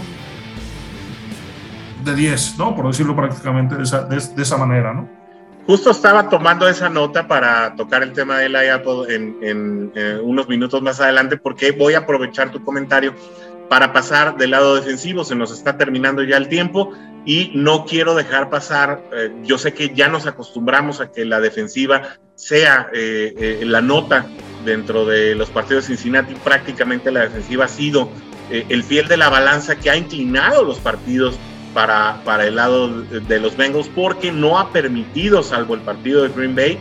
de 10, ¿no? Por decirlo prácticamente de esa, de, esa manera, ¿no? Justo estaba tomando esa nota para tocar el tema de Eli Apple en, en, en unos minutos más adelante, porque voy a aprovechar tu comentario para pasar del lado defensivo. Se nos está terminando ya el tiempo y no quiero dejar pasar, eh, yo sé que ya nos acostumbramos a que la defensiva sea eh, eh, la nota dentro de los partidos de Cincinnati, prácticamente la defensiva ha sido el fiel de la balanza que ha inclinado los partidos para, para el lado de los Bengals porque no ha permitido, salvo el partido de Green Bay,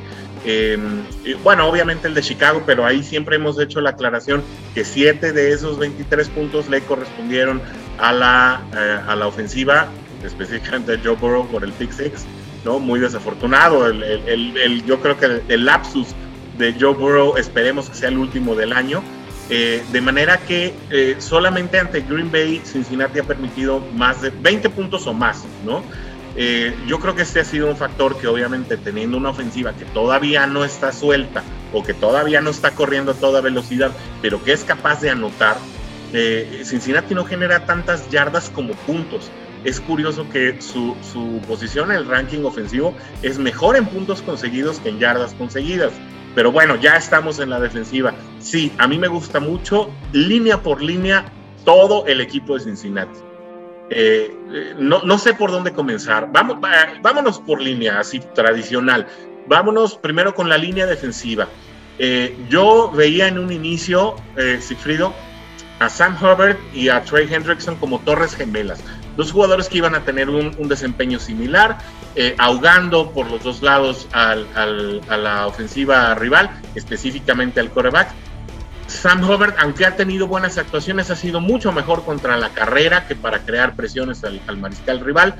bueno, obviamente el de Chicago, pero ahí siempre hemos hecho la aclaración que siete de esos 23 puntos le correspondieron a la, a la ofensiva específicamente Joe Burrow por el pick six, ¿no? Muy desafortunado. El, el, el, yo creo que el, lapsus de Joe Burrow esperemos que sea el último del año. Eh, de manera que eh, solamente ante Green Bay Cincinnati ha permitido más de 20 puntos o más, ¿no? Eh, yo creo que este ha sido un factor que obviamente teniendo una ofensiva que todavía no está suelta o que todavía no está corriendo a toda velocidad, pero que es capaz de anotar, Cincinnati no genera tantas yardas como puntos es curioso que su, posición en el ranking ofensivo es mejor en puntos conseguidos que en yardas conseguidas. Pero bueno, ya estamos en la defensiva. Sí, a mí me gusta mucho, línea por línea, todo el equipo de Cincinnati. Eh, eh, no, sé por dónde comenzar. Vamos, vámonos por línea, así tradicional. Vámonos primero con la línea defensiva. Eh, yo veía en un inicio, Sigfrido, a Sam Hubbard y a Trey Hendrickson como torres gemelas dos jugadores que iban a tener un, desempeño similar, eh, ahogando por los dos lados a la ofensiva rival, específicamente al coreback. Sam Hubbard, aunque ha tenido buenas actuaciones, ha sido mucho mejor contra la carrera que para crear presiones al, mariscal rival.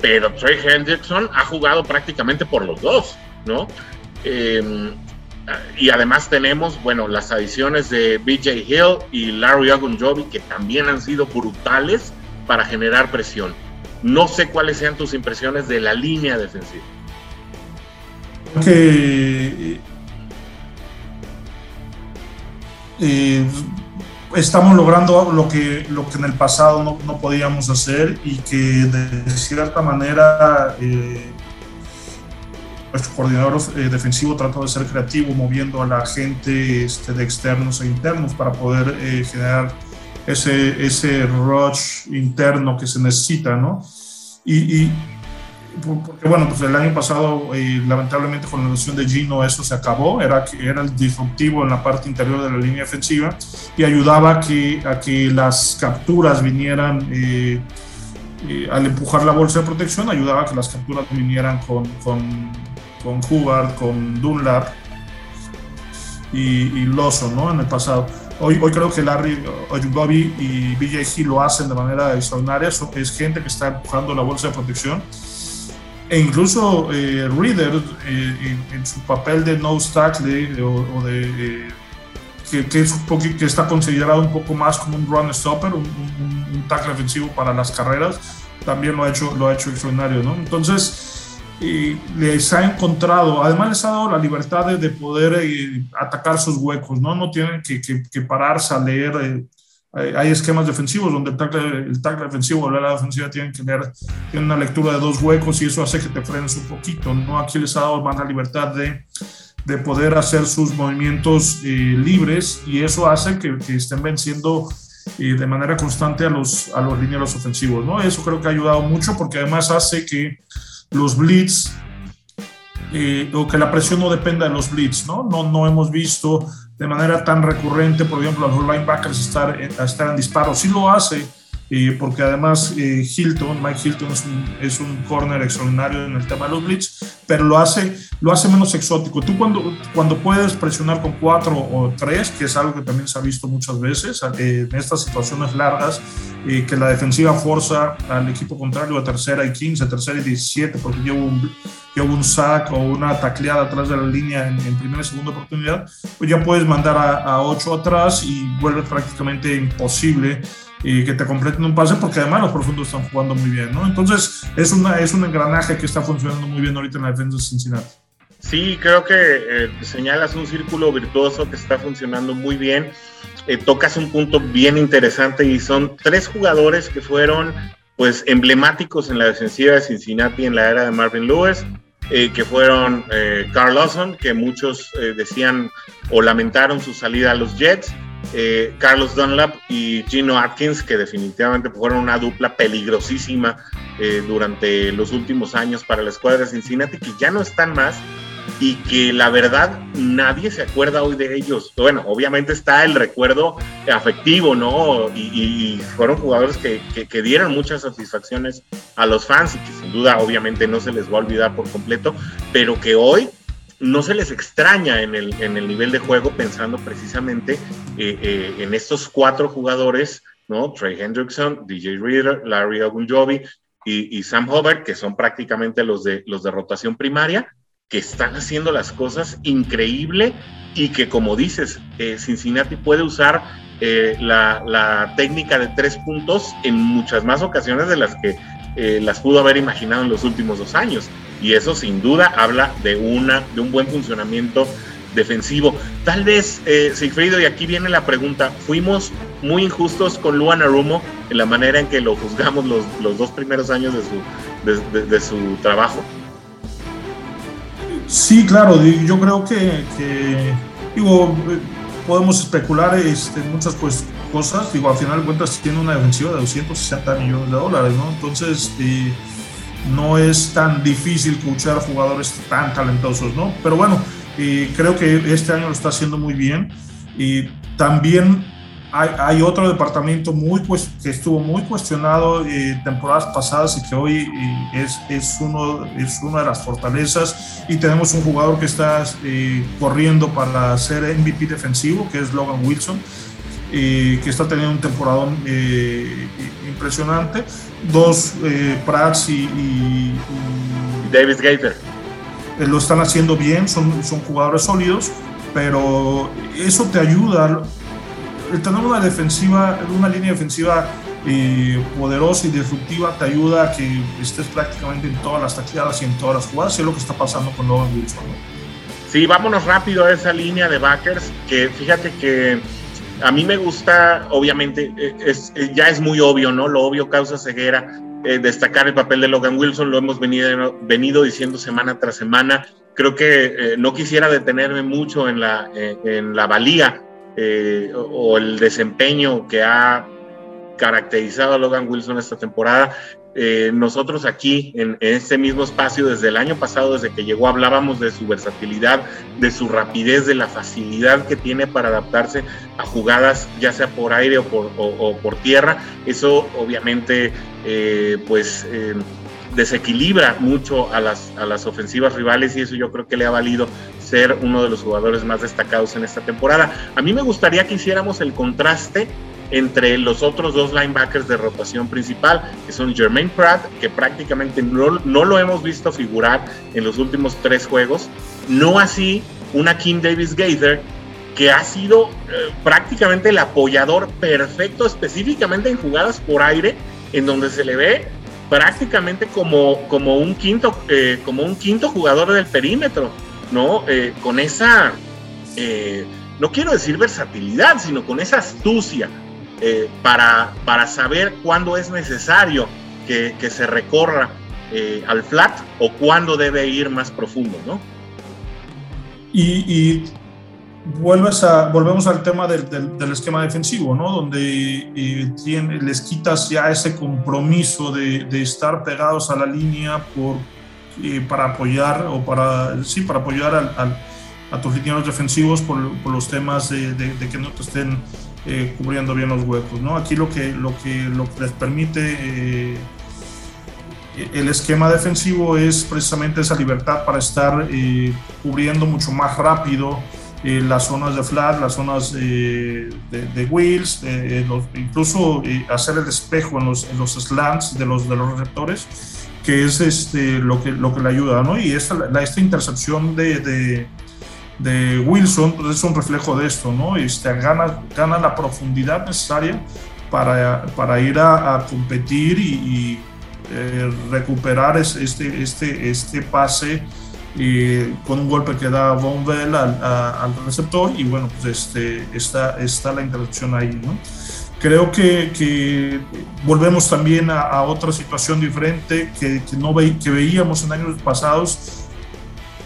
Pero Trey Hendrickson ha jugado prácticamente por los dos, ¿no? Em, y además tenemos, bueno, las adiciones de BJ Hill y Larry Ogunjobi, que también han sido brutales para generar presión. No sé cuáles sean tus impresiones de la línea defensiva. Que eh, estamos logrando lo que, lo que en el pasado no, no podíamos hacer y que de cierta manera eh, nuestro coordinador eh, defensivo trató de ser creativo moviendo a la gente este, de externos e internos para poder generar ese, ese rush interno que se necesita, ¿no? Y, porque bueno, pues el año pasado eh, lamentablemente con la lesión de Gino eso se acabó, era, era el disruptivo en la parte interior de la línea defensiva y ayudaba a que, a que las capturas vinieran, eh, eh, al empujar la bolsa de protección, ayudaba a que las capturas vinieran con, con, con Hubbard, con Dunlap y, y Lawson, ¿no? En el pasado. Hoy, hoy creo que Larry Bobby y BJC lo hacen de manera extraordinaria. Es gente que está empujando la bolsa de protección. E incluso eh, Reader, eh, en, su papel de no tackle eh, o, de. que, que, que, está considerado un poco más como un run stopper, un, un, un tackle defensivo para las carreras, también lo ha hecho, lo ha hecho extraordinario. ¿no? Entonces, y les ha encontrado, además les ha dado la libertad de, poder eh, atacar sus huecos, ¿no? No tienen que, que, pararse a leer. Eh, hay esquemas defensivos donde el tackle, el tackle defensivo o la defensiva tienen que leer, tienen una lectura de dos huecos y eso hace que te frenes un poquito, ¿no? Aquí les ha dado más la libertad de, de poder hacer sus movimientos eh, libres y eso hace que, que estén venciendo de manera constante a los, a los lineros ofensivos, ¿no? Eso creo que ha ayudado mucho porque además hace que los blitz, eh, o que la presión no dependa de los blitz, ¿no? ¿no? No hemos visto de manera tan recurrente, por ejemplo, a los linebackers estar, estar en disparo. Sí lo hace, eh, porque además eh, Hilton, Mike Hilton es un, es un corner extraordinario en el tema de los blitz, pero lo hace, lo hace menos exótico. Tú cuando, cuando puedes presionar con cuatro o tres, que es algo que también se ha visto muchas veces en estas situaciones largas, eh, que la defensiva forza al equipo contrario a tercera y 15, tercera y 17, porque lleva un, lleva un sack o una tacleada atrás de la línea en, primera y segunda oportunidad, pues ya puedes mandar a, a ocho atrás y vuelve prácticamente imposible y que te completen un pase porque además los profundos están jugando muy bien, ¿no? Entonces es, una, es un engranaje que está funcionando muy bien ahorita en la defensa de Cincinnati. Sí, creo que eh, señalas un círculo virtuoso que está funcionando muy bien. Eh, tocas un punto bien interesante y son tres jugadores que fueron pues emblemáticos en la defensiva de Cincinnati en la era de Marvin Lewis, eh, que fueron Carl Lawson, que muchos decían o lamentaron su salida a los Jets, eh, Carlos Dunlap y Gino Atkins, que definitivamente fueron una dupla peligrosísima eh, durante los últimos años para la escuadra de Cincinnati, que ya no están más y que la verdad nadie se acuerda hoy de ellos. Bueno, obviamente está el recuerdo afectivo, ¿no? Y, fueron jugadores que, que, dieron muchas satisfacciones a los fans y que sin duda obviamente no se les va a olvidar por completo, pero que hoy no se les extraña en el, en el nivel de juego pensando precisamente eh, eh, en estos cuatro jugadores, ¿no? Trey Hendrickson, DJ Reader, Larry Ogunjobi y, Sam Hubbard, que son prácticamente los de, los de rotación primaria, que están haciendo las cosas increíble y que como dices, eh, Cincinnati puede usar la, técnica de tres puntos en muchas más ocasiones de las que las pudo haber imaginado en los últimos dos años y eso sin duda habla de, una, de un buen funcionamiento defensivo. Tal vez, eh, Sigfrido, y aquí viene la pregunta, ¿fuimos muy injustos con Luan Arumo en la manera en que lo juzgamos los, los dos primeros años de su, de, su trabajo? Sí, claro, yo creo que, digo, podemos especular este, muchas pues, cosas, digo, al final de cuentas tiene una defensiva de 260 millones de dólares, ¿no? Entonces, eh, no es tan difícil escuchar jugadores tan talentosos, ¿no? Pero bueno, creo que este año lo está haciendo muy bien. Y también hay, otro departamento muy, pues, que estuvo muy cuestionado eh, temporadas pasadas y que hoy eh, es, es, uno, es una de las fortalezas. Y tenemos un jugador que está eh, corriendo para ser MVP defensivo, que es Logan Wilson que está teniendo un temporadón eh, impresionante. Dos, eh, Prats y, y, Davis Gaither. Eh, lo están haciendo bien, son, son jugadores sólidos, pero eso te ayuda. El tener una defensiva, una línea defensiva poderosa y disruptiva te ayuda a que estés prácticamente en todas las tacleadas y en todas las jugadas, y es lo que está pasando con Logan Wilson. Sí, vámonos rápido a esa línea de backers, que fíjate que a mí me gusta, obviamente, eh, es, eh, ya es muy obvio, ¿no? Lo obvio causa ceguera. Eh, destacar el papel de Logan Wilson, lo hemos venido, diciendo semana tras semana. Creo que no quisiera detenerme mucho en la, en la valía o el desempeño que ha caracterizado a Logan Wilson esta temporada. Eh, nosotros aquí en, este mismo espacio desde el año pasado, desde que llegó, hablábamos de su versatilidad, de su rapidez, de la facilidad que tiene para adaptarse a jugadas, ya sea por aire o por, tierra. Eso obviamente eh, pues eh, desequilibra mucho a las ofensivas rivales y eso yo creo que le ha valido ser uno de los jugadores más destacados en esta temporada. A mí me gustaría que hiciéramos el contraste entre los otros dos linebackers de rotación principal, que son Jermaine Pratt, que prácticamente no, no lo hemos visto figurar en los últimos tres juegos, no así una Kim Davis Gaither, que ha sido eh, prácticamente el apoyador perfecto, específicamente en jugadas por aire, en donde se le ve prácticamente como, como, un, quinto, eh, como un quinto jugador del perímetro, ¿no? Eh, con esa, no quiero decir versatilidad, sino con esa astucia, eh, para, para saber cuándo es necesario que, que se recorra eh, al flat o cuándo debe ir más profundo, ¿no? Y, y vuelves a, volvemos al tema del, del, esquema defensivo, ¿no? Donde eh, les quitas ya ese compromiso de, de estar pegados a la línea por, para apoyar o para, sí, para apoyar al, a tus linieros defensivos por, por los temas de, de, que no te estén eh, cubriendo bien los huecos. ¿no? Aquí lo que, lo que, les permite eh, el esquema defensivo es precisamente esa libertad para estar eh, cubriendo mucho más rápido las zonas de flat, las zonas de, wheels, incluso hacer el espejo en los, en los, slants de los, de los receptores, que es este, lo, que, lo que le ayuda, ¿no? Y esta, la, esta intercepción de, Wilson pues es un reflejo de esto, ¿no? Este, gana, gana la profundidad necesaria para, para ir a, competir y, eh, recuperar este, este, este pase y con un golpe que da Von Bell al, al, receptor y bueno, pues este, está, está la interrupción ahí, ¿no? Creo que, que volvemos también a, a, otra situación diferente que, que no ve, que veíamos en años pasados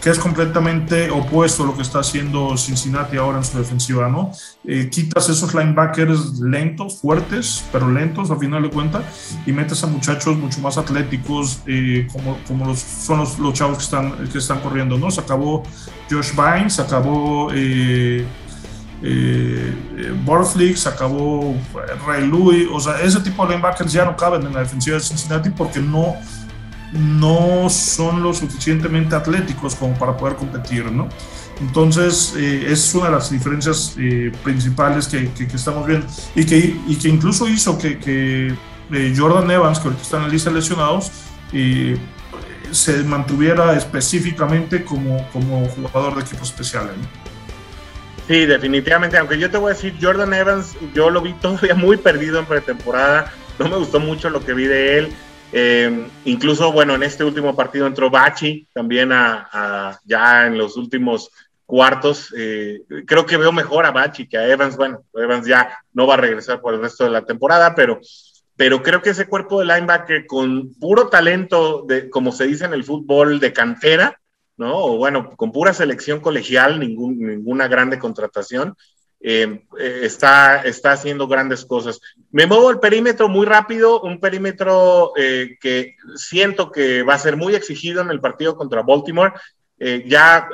que es completamente opuesto a lo que está haciendo Cincinnati ahora en su defensiva, ¿no? Eh, quitas esos linebackers lentos, fuertes, pero lentos a final de cuentas, y metes a muchachos mucho más atléticos, eh, como, como son los, los, chavos que están, que están corriendo, ¿no? Se acabó Josh Vines, se acabó... Eh, eh, se acabó Ray Louis, o sea, ese tipo de linebackers ya no caben en la defensiva de Cincinnati porque no, no son lo suficientemente atléticos como para poder competir, ¿no? Entonces, eh, es una de las diferencias eh, principales que, estamos viendo y que, incluso hizo que, que eh, Jordan Evans, que ahorita está en la lista de lesionados, se mantuviera específicamente como, como jugador de equipos especiales. Sí, definitivamente, aunque yo te voy a decir, Jordan Evans, yo lo vi todavía muy perdido en pretemporada, no me gustó mucho lo que vi de él. Eh, incluso, bueno, en este último partido entró Bachi también a, ya en los últimos cuartos. Eh, creo que veo mejor a Bachi que a Evans. Bueno, Evans ya no va a regresar por el resto de la temporada, pero, pero creo que ese cuerpo de linebacker con puro talento, de, como se dice en el fútbol, de cantera, ¿no? O bueno, con pura selección colegial, ningún, ninguna grande contratación, eh, eh, está, haciendo grandes cosas. Me muevo el perímetro muy rápido, un perímetro eh, que siento que va a ser muy exigido en el partido contra Baltimore, ya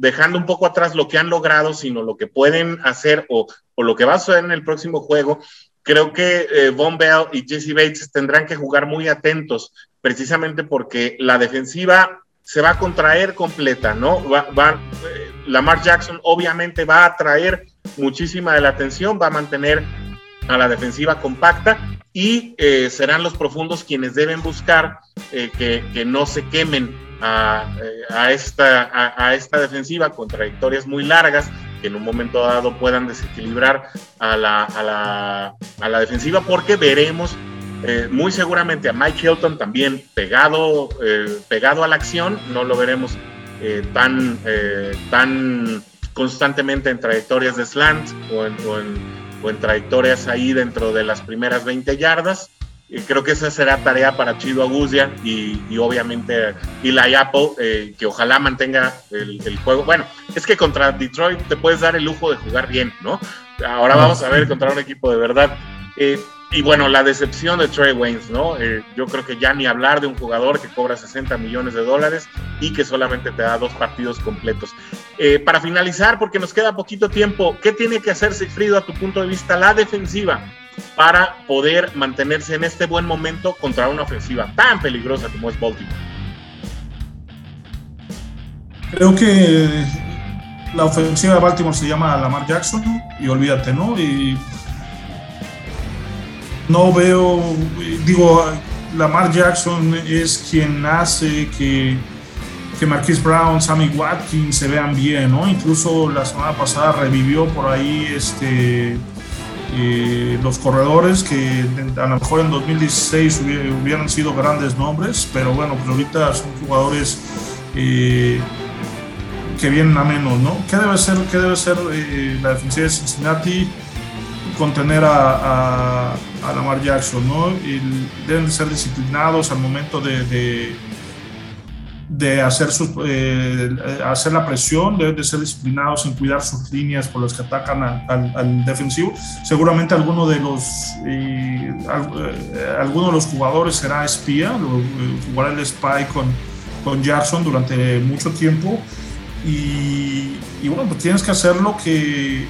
dejando un poco atrás lo que han logrado, sino lo que pueden hacer o, o lo que va a suceder en el próximo juego. Creo que Von Bell y Jesse Bates tendrán que jugar muy atentos, precisamente porque la defensiva se va a contraer completa, ¿no? Va, va, Lamar Jackson obviamente va a atraer muchísima de la atención, va a mantener a la defensiva compacta y eh, serán los profundos quienes deben buscar eh, que, no se quemen a, eh, esta, a, esta defensiva con trayectorias muy largas que en un momento dado puedan desequilibrar a la, a la, defensiva porque veremos muy seguramente a Mike Hilton también pegado, pegado a la acción, no lo veremos tan, tan constantemente en trayectorias de slant o en, o en, trayectorias ahí dentro de las primeras 20 yardas. Y creo que esa será tarea para Chido Agusia y, y obviamente Eli Apple, eh, que ojalá mantenga el, el, juego. Bueno, es que contra Detroit te puedes dar el lujo de jugar bien, ¿no? Ahora vamos a ver contra un equipo de verdad. Eh, y bueno, la decepción de Trey Waynes, ¿no? Eh, yo creo que ya ni hablar de un jugador que cobra 60 millones de dólares y que solamente te da dos partidos completos. Eh, para finalizar, porque nos queda poquito tiempo, ¿qué tiene que hacer Sigfrido a tu punto de vista la defensiva para poder mantenerse en este buen momento contra una ofensiva tan peligrosa como es Baltimore? Creo que la ofensiva de Baltimore se llama Lamar Jackson y olvídate, ¿no? Y no veo, digo, Lamar Jackson es quien hace que, que Marquise Brown, Sammy Watkins se vean bien, ¿no? Incluso la semana pasada revivió por ahí este, eh, los corredores que a lo mejor en 2016 hubieran sido grandes nombres, pero bueno, pues ahorita son jugadores eh, que vienen a menos, ¿no? ¿Qué debe ser, qué debe ser eh, la defensiva de Cincinnati? Contener a, a, Lamar Jackson, ¿no? Y deben ser disciplinados al momento de, de, hacer, sus, eh, hacer la presión, deben de ser disciplinados en cuidar sus líneas por las que atacan al, defensivo. Seguramente alguno de los, eh, alguno de los jugadores será espía, jugará el spy con, con Jackson durante mucho tiempo. Y, y bueno, pues tienes que hacer lo que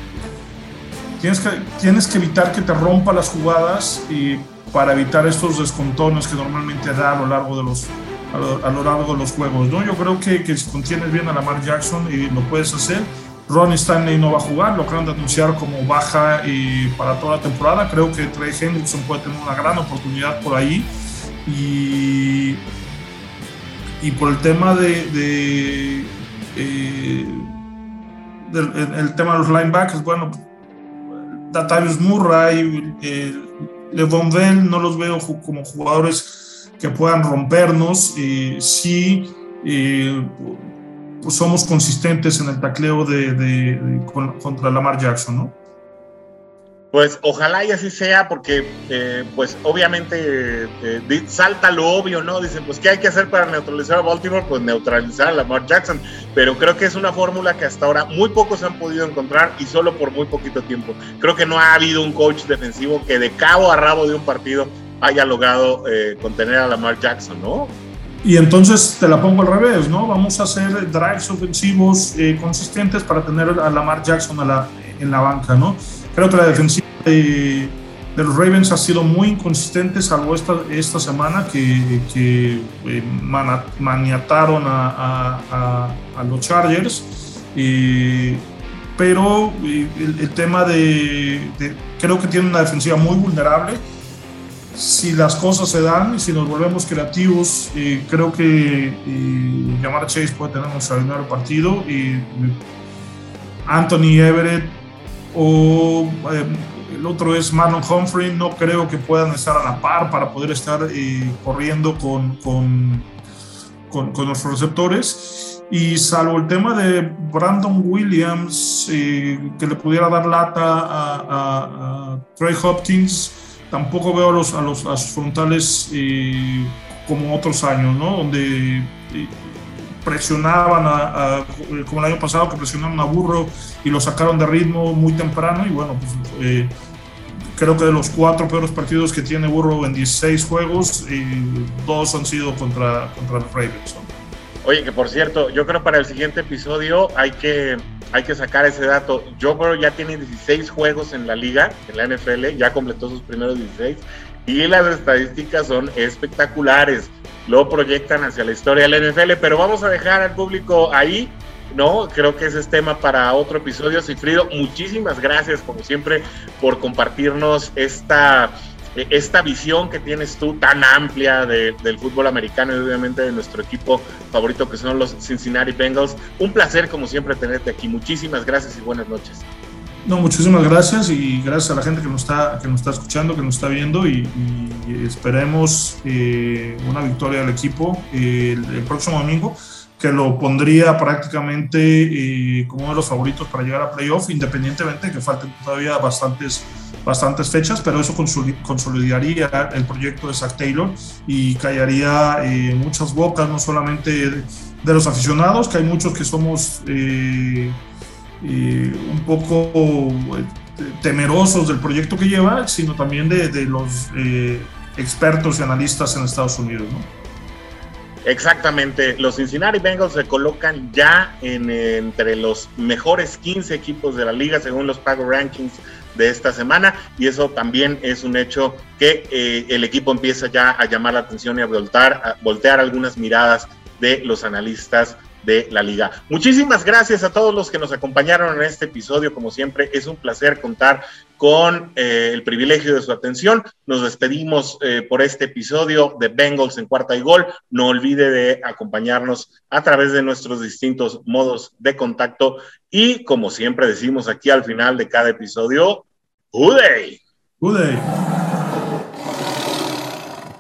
Tienes que, tienes que evitar que te rompa las jugadas y para evitar estos descontones que normalmente da a lo largo de los, a lo, largo de los juegos. ¿no? Yo creo que, que si contienes bien a Lamar Jackson y lo puedes hacer, Ron Stanley no va a jugar, lo acaban de anunciar como baja para toda la temporada. Creo que Trey Hendrickson puede tener una gran oportunidad por ahí. Y, y por el tema de, eh, el, tema de los linebackers, bueno, Datavius Murray, eh, Levon Bell, no los veo como jugadores que puedan rompernos. y sí, eh, pues somos consistentes en el tacleo de, de, contra Lamar Jackson, ¿no? Pues ojalá y así sea, porque eh, pues obviamente eh, salta lo obvio, ¿no? Dicen, pues ¿qué hay que hacer para neutralizar a Baltimore? Pues neutralizar a Lamar Jackson, pero creo que es una fórmula que hasta ahora muy pocos han podido encontrar y solo por muy poquito tiempo. Creo que no ha habido un coach defensivo que de cabo a rabo de un partido haya logrado eh, contener a Lamar Jackson, ¿no? Y entonces te la pongo al revés, ¿no? Vamos a hacer drives ofensivos eh, consistentes para tener a Lamar Jackson la, en la banca, ¿no? Creo que la defensiva de, los Ravens ha sido muy inconsistente, salvo esta, semana que, eh, maniataron a, los Chargers. pero el, tema de, Creo que tiene una defensiva muy vulnerable si las cosas se dan y si nos volvemos creativos, eh, creo que eh, Yamar Chase puede tener un extraordinario partido y Anthony Everett o eh, el otro es Marlon Humphrey, no creo que puedan estar a la par para poder estar corriendo con, con, con, nuestros receptores. Y salvo el tema de Brandon Williams, que le pudiera dar lata a, a Trey Hopkins, tampoco veo a los, a los, a sus frontales eh, como otros años, ¿no? Donde eh, presionaban, a, como el año pasado, que presionaron a Burro y lo sacaron de ritmo muy temprano. Y bueno, pues eh, creo que de los cuatro peores partidos que tiene Burro en 16 juegos, dos han sido contra, contra los Ravens. Oye, que por cierto, yo creo para el siguiente episodio hay que hay que sacar ese dato. Joe Burrow ya tiene 16 juegos en la liga, en la NFL, ya completó sus primeros 16 y las estadísticas son espectaculares. Lo proyectan hacia la historia de la NFL, pero vamos a dejar al público ahí, ¿no? Creo que ese es tema para otro episodio. Cifrido, muchísimas gracias, como siempre, por compartirnos esta eh, esta visión que tienes tú tan amplia del fútbol americano y obviamente de nuestro equipo favorito que son los Cincinnati Bengals. Un placer como siempre tenerte aquí. Muchísimas gracias y buenas noches. No, muchísimas gracias y gracias a la gente que nos está, que nos está escuchando, que nos está viendo y, esperemos eh, una victoria del equipo el, próximo domingo que lo pondría prácticamente eh, como uno de los favoritos para llegar a playoff, independientemente de que falten todavía bastantes bastantes fechas, pero eso consolidaría el proyecto de Zach Taylor y callaría eh, muchas bocas, no solamente de, los aficionados, que hay muchos que somos eh, eh, un poco temerosos del proyecto que lleva, sino también de, los expertos y analistas en Estados Unidos. Exactamente, los Cincinnati Bengals se colocan ya en, entre los mejores 15 equipos de la liga según los Pago Rankings de esta semana y eso también es un hecho que eh, el equipo empieza ya a llamar la atención y a a voltear algunas miradas de los analistas de la liga. Muchísimas gracias a todos los que nos acompañaron en este episodio. Como siempre, es un placer contar con eh, el privilegio de su atención. Nos despedimos eh, por este episodio de Bengals en cuarta y gol. No olvide de acompañarnos a través de nuestros distintos modos de contacto y como siempre decimos aquí al final de cada episodio, ¡Uday! ¡Uday!